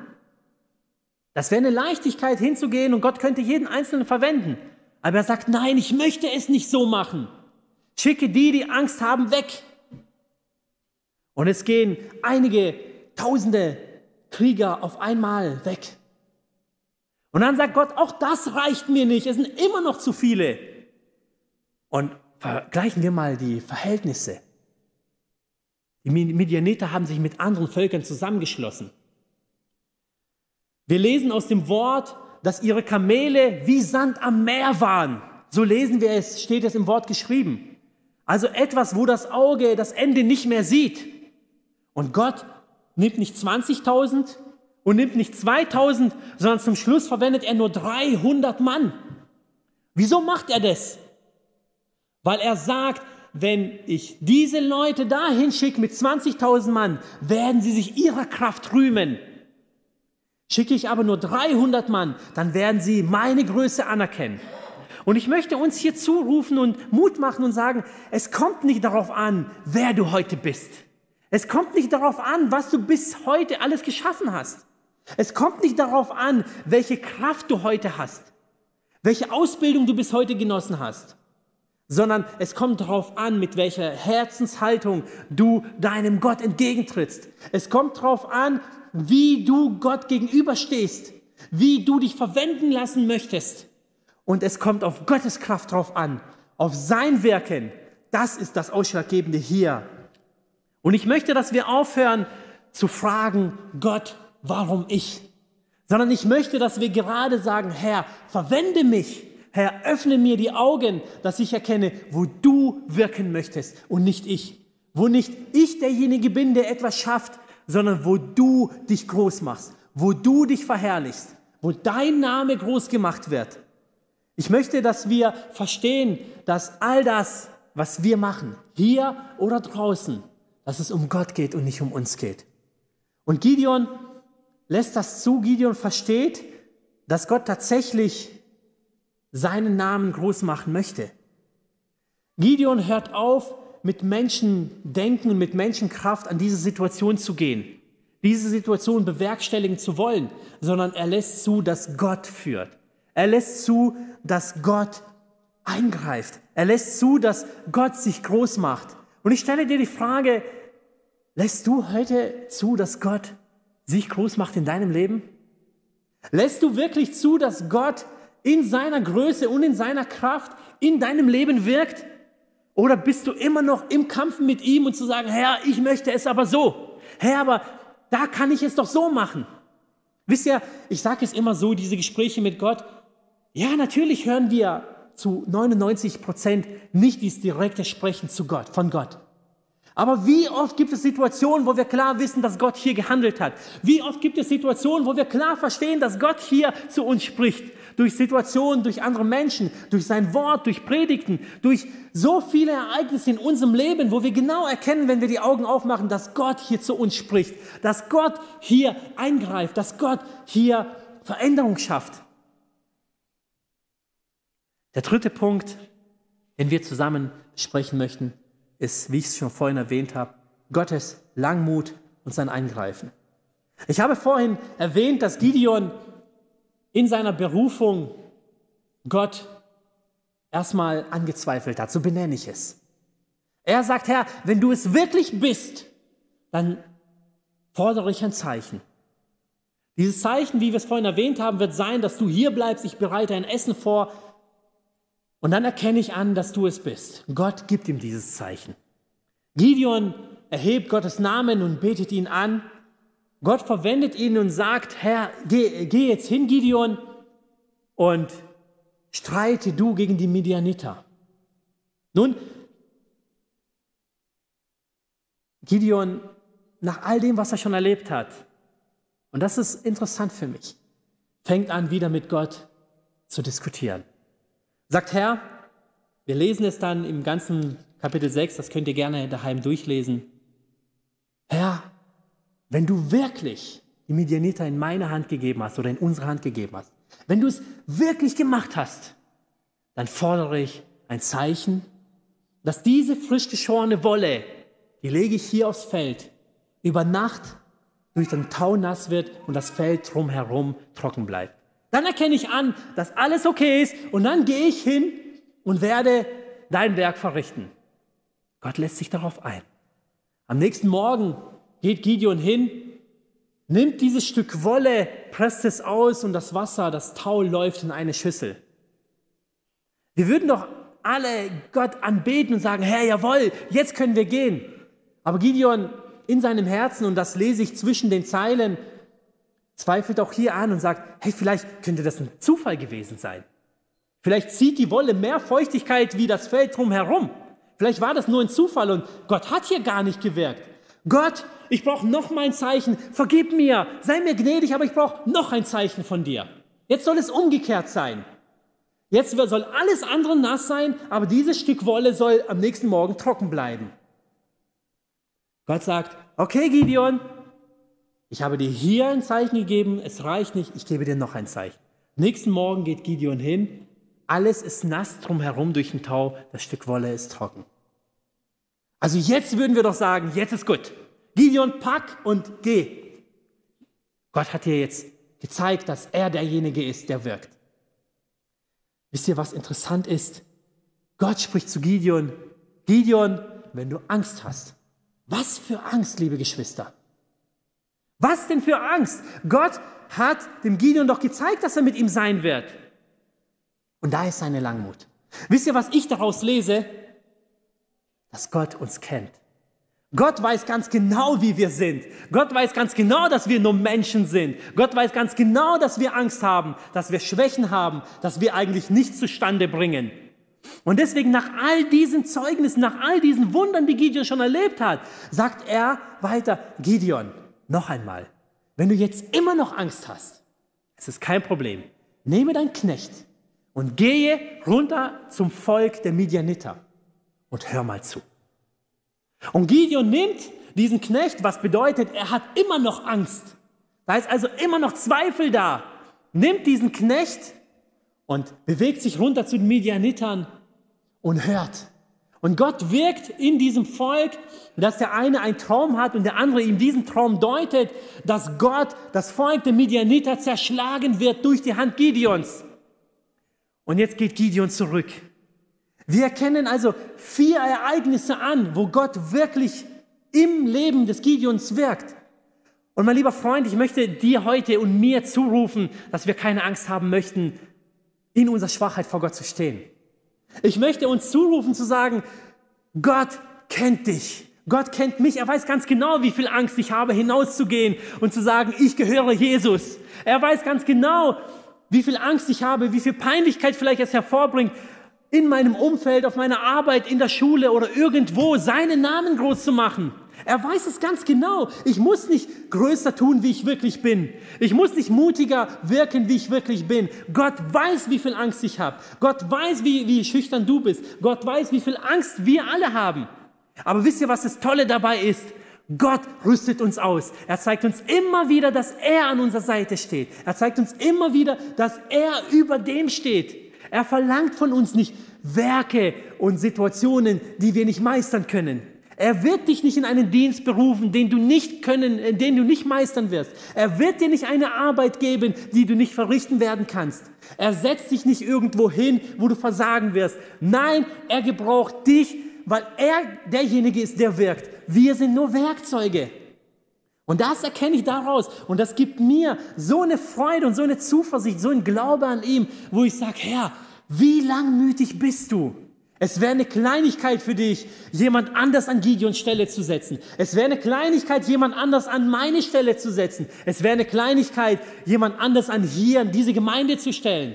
Das wäre eine Leichtigkeit hinzugehen und Gott könnte jeden Einzelnen verwenden. Aber er sagt, nein, ich möchte es nicht so machen. Schicke die, die Angst haben, weg. Und es gehen einige tausende Krieger auf einmal weg. Und dann sagt Gott, auch das reicht mir nicht, es sind immer noch zu viele. Und vergleichen wir mal die Verhältnisse. Die Midianiter haben sich mit anderen Völkern zusammengeschlossen. Wir lesen aus dem Wort, dass ihre Kamele wie Sand am Meer waren. So lesen wir es, steht es im Wort geschrieben. Also etwas, wo das Auge das Ende nicht mehr sieht. Und Gott nimmt nicht 20.000 und nimmt nicht 2.000, sondern zum Schluss verwendet er nur 300 Mann. Wieso macht er das? Weil er sagt, wenn ich diese Leute dahin schicke mit 20.000 Mann, werden sie sich ihrer Kraft rühmen. Schicke ich aber nur 300 Mann, dann werden sie meine Größe anerkennen. Und ich möchte uns hier zurufen und Mut machen und sagen, es kommt nicht darauf an, wer du heute bist. Es kommt nicht darauf an, was du bis heute alles geschaffen hast. Es kommt nicht darauf an, welche Kraft du heute hast, welche Ausbildung du bis heute genossen hast, sondern es kommt darauf an, mit welcher Herzenshaltung du deinem Gott entgegentrittst. Es kommt darauf an, wie du Gott gegenüberstehst, wie du dich verwenden lassen möchtest. Und es kommt auf Gottes Kraft drauf an, auf sein Wirken. Das ist das Ausschlaggebende hier. Und ich möchte, dass wir aufhören zu fragen, Gott, warum ich? Sondern ich möchte, dass wir gerade sagen, Herr, verwende mich. Herr, öffne mir die Augen, dass ich erkenne, wo du wirken möchtest und nicht ich. Wo nicht ich derjenige bin, der etwas schafft, sondern wo du dich groß machst, wo du dich verherrlichst, wo dein Name groß gemacht wird. Ich möchte, dass wir verstehen, dass all das, was wir machen, hier oder draußen, dass es um Gott geht und nicht um uns geht. Und Gideon lässt das zu, Gideon versteht, dass Gott tatsächlich seinen Namen groß machen möchte. Gideon hört auf, mit Menschendenken und mit Menschenkraft an diese Situation zu gehen, diese Situation bewerkstelligen zu wollen, sondern er lässt zu, dass Gott führt. Er lässt zu, dass Gott eingreift. Er lässt zu, dass Gott sich groß macht. Und ich stelle dir die Frage, lässt du heute zu, dass Gott sich groß macht in deinem Leben? Lässt du wirklich zu, dass Gott in seiner Größe und in seiner Kraft in deinem Leben wirkt? Oder bist du immer noch im Kampf mit ihm und zu sagen, Herr, ich möchte es aber so. Herr, aber da kann ich es doch so machen. Wisst ihr, ich sage es immer so, diese Gespräche mit Gott. Ja, natürlich hören wir zu 99 Prozent nicht dieses direkte Sprechen zu Gott, von Gott. Aber wie oft gibt es Situationen, wo wir klar wissen, dass Gott hier gehandelt hat? Wie oft gibt es Situationen, wo wir klar verstehen, dass Gott hier zu uns spricht? Durch Situationen, durch andere Menschen, durch sein Wort, durch Predigten, durch so viele Ereignisse in unserem Leben, wo wir genau erkennen, wenn wir die Augen aufmachen, dass Gott hier zu uns spricht, dass Gott hier eingreift, dass Gott hier Veränderung schafft. Der dritte Punkt, den wir zusammen sprechen möchten, ist, wie ich es schon vorhin erwähnt habe, Gottes Langmut und sein Eingreifen. Ich habe vorhin erwähnt, dass Gideon in seiner Berufung Gott erstmal angezweifelt hat. So benenne ich es. Er sagt, Herr, wenn du es wirklich bist, dann fordere ich ein Zeichen. Dieses Zeichen, wie wir es vorhin erwähnt haben, wird sein, dass du hier bleibst, ich bereite ein Essen vor und dann erkenne ich an, dass du es bist. Gott gibt ihm dieses Zeichen. Gideon erhebt Gottes Namen und betet ihn an. Gott verwendet ihn und sagt, Herr, geh, geh jetzt hin, Gideon, und streite du gegen die Midianiter. Nun, Gideon, nach all dem, was er schon erlebt hat, und das ist interessant für mich, fängt an, wieder mit Gott zu diskutieren. Sagt Herr, wir lesen es dann im ganzen Kapitel 6, das könnt ihr gerne daheim durchlesen. Herr, wenn du wirklich die Midianiter in meine Hand gegeben hast oder in unsere Hand gegeben hast, wenn du es wirklich gemacht hast, dann fordere ich ein Zeichen, dass diese frisch geschorene Wolle, die lege ich hier aufs Feld, über Nacht durch den Tau nass wird und das Feld drumherum trocken bleibt. Dann erkenne ich an, dass alles okay ist und dann gehe ich hin und werde dein Werk verrichten. Gott lässt sich darauf ein. Am nächsten Morgen geht Gideon hin, nimmt dieses Stück Wolle, presst es aus und das Wasser, das Tau läuft in eine Schüssel. Wir würden doch alle Gott anbeten und sagen, Herr, jawohl, jetzt können wir gehen. Aber Gideon in seinem Herzen, und das lese ich zwischen den Zeilen, zweifelt auch hier an und sagt, hey, vielleicht könnte das ein Zufall gewesen sein. Vielleicht zieht die Wolle mehr Feuchtigkeit wie das Feld drumherum. Vielleicht war das nur ein Zufall und Gott hat hier gar nicht gewirkt. Gott, ich brauche noch mal ein Zeichen. Vergib mir, sei mir gnädig, aber ich brauche noch ein Zeichen von dir. Jetzt soll es umgekehrt sein. Jetzt soll alles andere nass sein, aber dieses Stück Wolle soll am nächsten Morgen trocken bleiben. Gott sagt, okay Gideon, ich habe dir hier ein Zeichen gegeben, es reicht nicht, ich gebe dir noch ein Zeichen. Nächsten Morgen geht Gideon hin, alles ist nass drumherum durch den Tau, das Stück Wolle ist trocken. Also jetzt würden wir doch sagen, jetzt ist gut. Gideon, pack und geh. Gott hat dir jetzt gezeigt, dass er derjenige ist, der wirkt. Wisst ihr, was interessant ist? Gott spricht zu Gideon, Gideon, wenn du Angst hast. Was für Angst, liebe Geschwister. Was denn für Angst? Gott hat dem Gideon doch gezeigt, dass er mit ihm sein wird. Und da ist seine Langmut. Wisst ihr, was ich daraus lese? Dass Gott uns kennt. Gott weiß ganz genau, wie wir sind. Gott weiß ganz genau, dass wir nur Menschen sind. Gott weiß ganz genau, dass wir Angst haben, dass wir Schwächen haben, dass wir eigentlich nichts zustande bringen. Und deswegen nach all diesen Zeugnissen, nach all diesen Wundern, die Gideon schon erlebt hat, sagt er weiter, Gideon, noch einmal, wenn du jetzt immer noch Angst hast, es ist kein Problem. Nehme deinen Knecht und gehe runter zum Volk der Midianiter und hör mal zu. Und Gideon nimmt diesen Knecht, was bedeutet, er hat immer noch Angst. Da ist also immer noch Zweifel da. Nimmt diesen Knecht und bewegt sich runter zu den Midianitern und hört. Und Gott wirkt in diesem Volk, dass der eine einen Traum hat und der andere ihm diesen Traum deutet, dass Gott das Volk der Midianiter zerschlagen wird durch die Hand Gideons. Und jetzt geht Gideon zurück. Wir erkennen also vier Ereignisse an, wo Gott wirklich im Leben des Gideons wirkt. Und mein lieber Freund, ich möchte dir heute und mir zurufen, dass wir keine Angst haben möchten, in unserer Schwachheit vor Gott zu stehen. Ich möchte uns zurufen zu sagen, Gott kennt dich. Gott kennt mich. Er weiß ganz genau, wie viel Angst ich habe, hinauszugehen und zu sagen, ich gehöre Jesus. Er weiß ganz genau, wie viel Angst ich habe, wie viel Peinlichkeit vielleicht es hervorbringt, in meinem Umfeld, auf meiner Arbeit, in der Schule oder irgendwo seinen Namen groß zu machen. Er weiß es ganz genau. Ich muss nicht größer tun, wie ich wirklich bin. Ich muss nicht mutiger wirken, wie ich wirklich bin. Gott weiß, wie viel Angst ich habe. Gott weiß, wie, wie schüchtern du bist. Gott weiß, wie viel Angst wir alle haben. Aber wisst ihr, was das Tolle dabei ist? Gott rüstet uns aus. Er zeigt uns immer wieder, dass er an unserer Seite steht. Er zeigt uns immer wieder, dass er über dem steht. Er verlangt von uns nicht Werke und Situationen, die wir nicht meistern können. Er wird dich nicht in einen Dienst berufen, den du nicht können, den du nicht meistern wirst. Er wird dir nicht eine Arbeit geben, die du nicht verrichten werden kannst. Er setzt dich nicht irgendwo hin, wo du versagen wirst. Nein, er gebraucht dich, weil er derjenige ist, der wirkt. Wir sind nur Werkzeuge. Und das erkenne ich daraus. Und das gibt mir so eine Freude und so eine Zuversicht, so ein Glaube an ihm, wo ich sage, Herr, wie langmütig bist du? Es wäre eine Kleinigkeit für dich, jemand anders an Gideons Stelle zu setzen. Es wäre eine Kleinigkeit, jemand anders an meine Stelle zu setzen. Es wäre eine Kleinigkeit, jemand anders an hier, an diese Gemeinde zu stellen.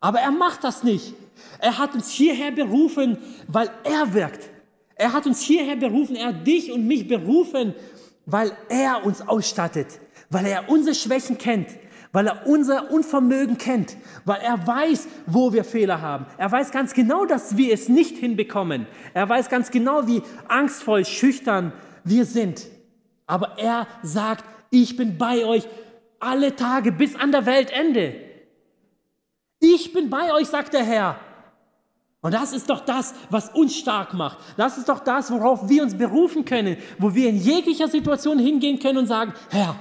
Aber er macht das nicht. Er hat uns hierher berufen, weil er wirkt. Er hat uns hierher berufen, er hat dich und mich berufen, weil er uns ausstattet, weil er unsere Schwächen kennt, weil er unser Unvermögen kennt, weil er weiß, wo wir Fehler haben. Er weiß ganz genau, dass wir es nicht hinbekommen. Er weiß ganz genau, wie angstvoll, schüchtern wir sind. Aber er sagt, ich bin bei euch alle Tage bis an der Weltende. Ich bin bei euch, sagt der Herr. Und das ist doch das, was uns stark macht. Das ist doch das, worauf wir uns berufen können, wo wir in jeglicher Situation hingehen können und sagen, Herr,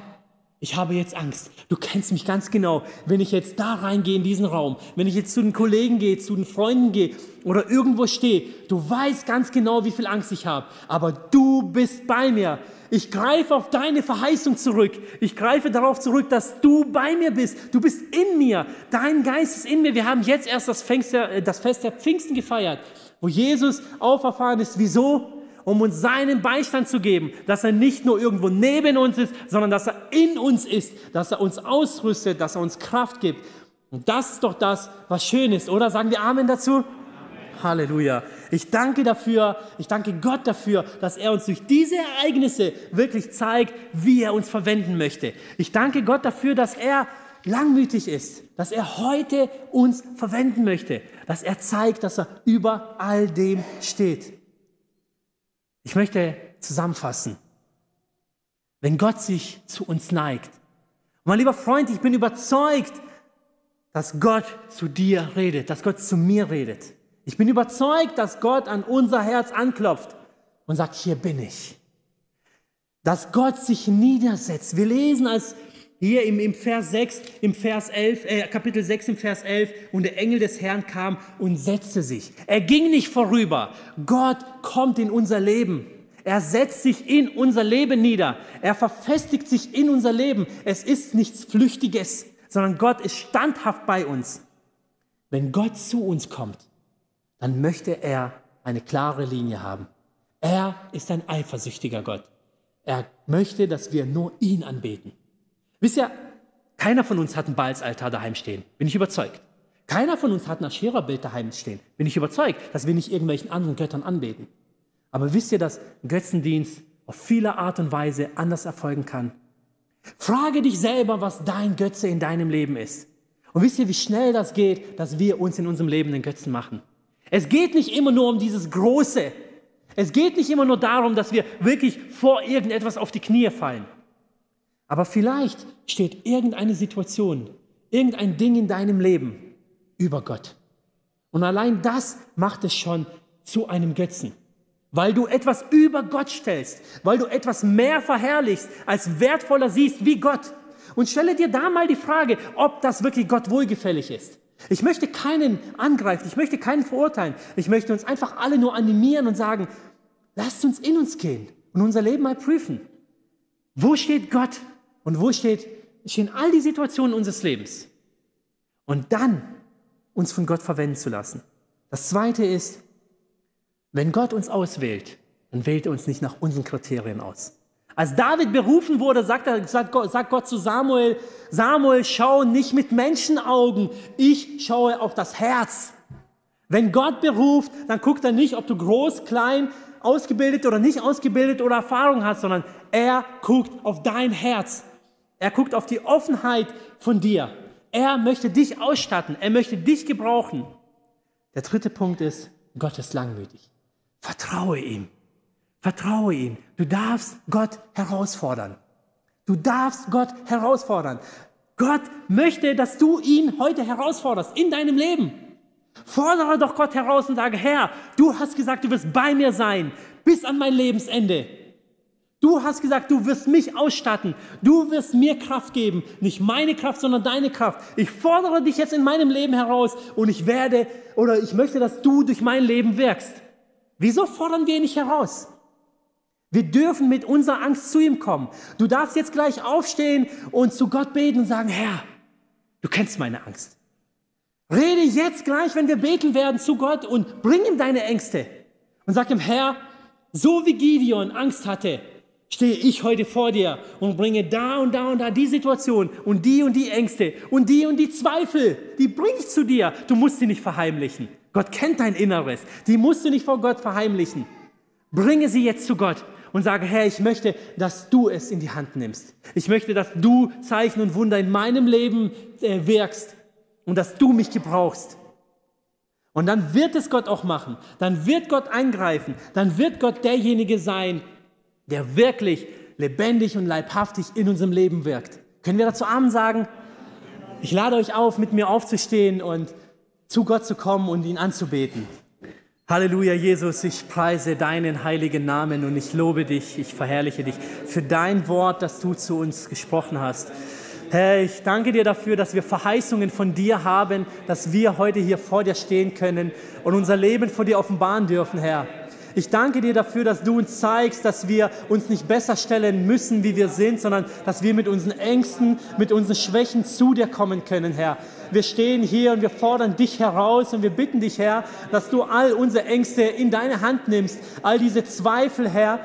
ich habe jetzt Angst. Du kennst mich ganz genau. Wenn ich jetzt da reingehe in diesen Raum, wenn ich jetzt zu den Kollegen gehe, zu den Freunden gehe oder irgendwo stehe, du weißt ganz genau, wie viel Angst ich habe. Aber du bist bei mir. Ich greife auf deine Verheißung zurück. Ich greife darauf zurück, dass du bei mir bist. Du bist in mir. Dein Geist ist in mir. Wir haben jetzt erst das, Fest der, das Fest der Pfingsten gefeiert, wo Jesus auferfahren ist. Wieso? Um uns seinen Beistand zu geben, dass er nicht nur irgendwo neben uns ist, sondern dass er in uns ist, dass er uns ausrüstet, dass er uns Kraft gibt. Und das ist doch das, was schön ist, oder? Sagen wir Amen dazu? Halleluja. Ich danke dafür, ich danke Gott dafür, dass er uns durch diese Ereignisse wirklich zeigt, wie er uns verwenden möchte. Ich danke Gott dafür, dass er langmütig ist, dass er heute uns verwenden möchte, dass er zeigt, dass er über all dem steht. Ich möchte zusammenfassen. Wenn Gott sich zu uns neigt, mein lieber Freund, ich bin überzeugt, dass Gott zu dir redet, dass Gott zu mir redet. Ich bin überzeugt, dass Gott an unser Herz anklopft und sagt, hier bin ich. Dass Gott sich niedersetzt. Wir lesen als hier im, im Vers 6, im Vers 11, äh, Kapitel 6 im Vers 11, und der Engel des Herrn kam und setzte sich. Er ging nicht vorüber. Gott kommt in unser Leben. Er setzt sich in unser Leben nieder. Er verfestigt sich in unser Leben. Es ist nichts Flüchtiges, sondern Gott ist standhaft bei uns. Wenn Gott zu uns kommt, dann möchte er eine klare Linie haben. Er ist ein eifersüchtiger Gott. Er möchte, dass wir nur ihn anbeten. Wisst ihr, keiner von uns hat ein Baalsaltar daheim stehen, bin ich überzeugt. Keiner von uns hat ein Aschera-Bild daheim stehen, bin ich überzeugt, dass wir nicht irgendwelchen anderen Göttern anbeten. Aber wisst ihr, dass Götzendienst auf viele Art und Weise anders erfolgen kann? Frage dich selber, was dein Götze in deinem Leben ist. Und wisst ihr, wie schnell das geht, dass wir uns in unserem Leben den Götzen machen? Es geht nicht immer nur um dieses Große. Es geht nicht immer nur darum, dass wir wirklich vor irgendetwas auf die Knie fallen. Aber vielleicht steht irgendeine Situation, irgendein Ding in deinem Leben über Gott. Und allein das macht es schon zu einem Götzen. Weil du etwas über Gott stellst, weil du etwas mehr verherrlichst, als wertvoller siehst wie Gott. Und stelle dir da mal die Frage, ob das wirklich Gott wohlgefällig ist. Ich möchte keinen angreifen, ich möchte keinen verurteilen. Ich möchte uns einfach alle nur animieren und sagen, lasst uns in uns gehen und unser Leben mal prüfen. Wo steht Gott und wo steht, stehen all die Situationen unseres Lebens? Und dann uns von Gott verwenden zu lassen. Das zweite ist, wenn Gott uns auswählt, dann wählt er uns nicht nach unseren Kriterien aus. Als David berufen wurde, sagt, er, sagt, Gott, sagt Gott zu Samuel, Samuel, schau nicht mit Menschenaugen, ich schaue auf das Herz. Wenn Gott beruft, dann guckt er nicht, ob du groß, klein, ausgebildet oder nicht ausgebildet oder Erfahrung hast, sondern er guckt auf dein Herz. Er guckt auf die Offenheit von dir. Er möchte dich ausstatten. Er möchte dich gebrauchen. Der dritte Punkt ist, Gott ist langmütig. Vertraue ihm. Vertraue ihm. Du darfst Gott herausfordern. Du darfst Gott herausfordern. Gott möchte, dass du ihn heute herausforderst in deinem Leben. Fordere doch Gott heraus und sage, Herr, du hast gesagt, du wirst bei mir sein bis an mein Lebensende. Du hast gesagt, du wirst mich ausstatten. Du wirst mir Kraft geben. Nicht meine Kraft, sondern deine Kraft. Ich fordere dich jetzt in meinem Leben heraus und ich werde oder ich möchte, dass du durch mein Leben wirkst. Wieso fordern wir ihn nicht heraus? Wir dürfen mit unserer Angst zu ihm kommen. Du darfst jetzt gleich aufstehen und zu Gott beten und sagen, Herr, du kennst meine Angst. Rede jetzt gleich, wenn wir beten werden, zu Gott und bring ihm deine Ängste. Und sag ihm, Herr, so wie Gideon Angst hatte, stehe ich heute vor dir und bringe da und da und da die Situation und die und die Ängste und die und die Zweifel, die bringe ich zu dir. Du musst sie nicht verheimlichen. Gott kennt dein Inneres. Die musst du nicht vor Gott verheimlichen. Bringe sie jetzt zu Gott und sage, Herr, ich möchte, dass du es in die Hand nimmst. Ich möchte, dass du Zeichen und Wunder in meinem Leben äh, wirkst und dass du mich gebrauchst. Und dann wird es Gott auch machen. Dann wird Gott eingreifen. Dann wird Gott derjenige sein, der wirklich lebendig und leibhaftig in unserem Leben wirkt. Können wir dazu Amen sagen? Ich lade euch auf, mit mir aufzustehen und zu Gott zu kommen und ihn anzubeten. Halleluja, Jesus, ich preise deinen heiligen Namen und ich lobe dich, ich verherrliche dich für dein Wort, das du zu uns gesprochen hast. Herr, ich danke dir dafür, dass wir Verheißungen von dir haben, dass wir heute hier vor dir stehen können und unser Leben vor dir offenbaren dürfen, Herr. Ich danke dir dafür, dass du uns zeigst, dass wir uns nicht besser stellen müssen, wie wir sind, sondern dass wir mit unseren Ängsten, mit unseren Schwächen zu dir kommen können, Herr. Wir stehen hier und wir fordern dich heraus und wir bitten dich, Herr, dass du all unsere Ängste in deine Hand nimmst, all diese Zweifel, Herr,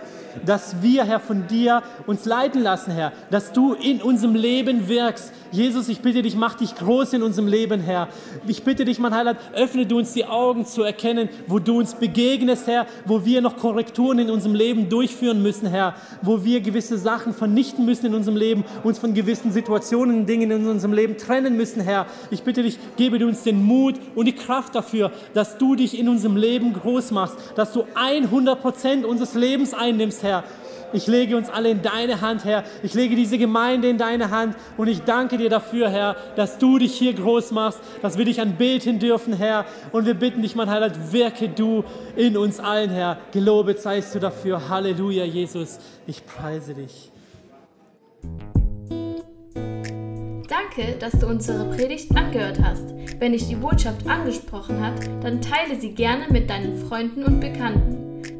dass wir, Herr, von dir uns leiten lassen, Herr, dass du in unserem Leben wirkst. Jesus, ich bitte dich, mach dich groß in unserem Leben, Herr. Ich bitte dich, mein Heiland, öffne du uns die Augen zu erkennen, wo du uns begegnest, Herr, wo wir noch Korrekturen in unserem Leben durchführen müssen, Herr, wo wir gewisse Sachen vernichten müssen in unserem Leben, uns von gewissen Situationen und Dingen in unserem Leben trennen müssen, Herr. Ich bitte dich, gebe du uns den Mut und die Kraft dafür, dass du dich in unserem Leben groß machst, dass du 100 Prozent unseres Lebens einnimmst, Herr. Ich lege uns alle in deine Hand, Herr. Ich lege diese Gemeinde in deine Hand und ich danke dir dafür, Herr, dass du dich hier groß machst, dass wir dich anbeten dürfen, Herr. Und wir bitten dich, mein Heiland, wirke du in uns allen, Herr. Gelobet seist du dafür. Halleluja, Jesus. Ich preise dich. Danke, dass du unsere Predigt angehört hast. Wenn dich die Botschaft angesprochen hat, dann teile sie gerne mit deinen Freunden und Bekannten,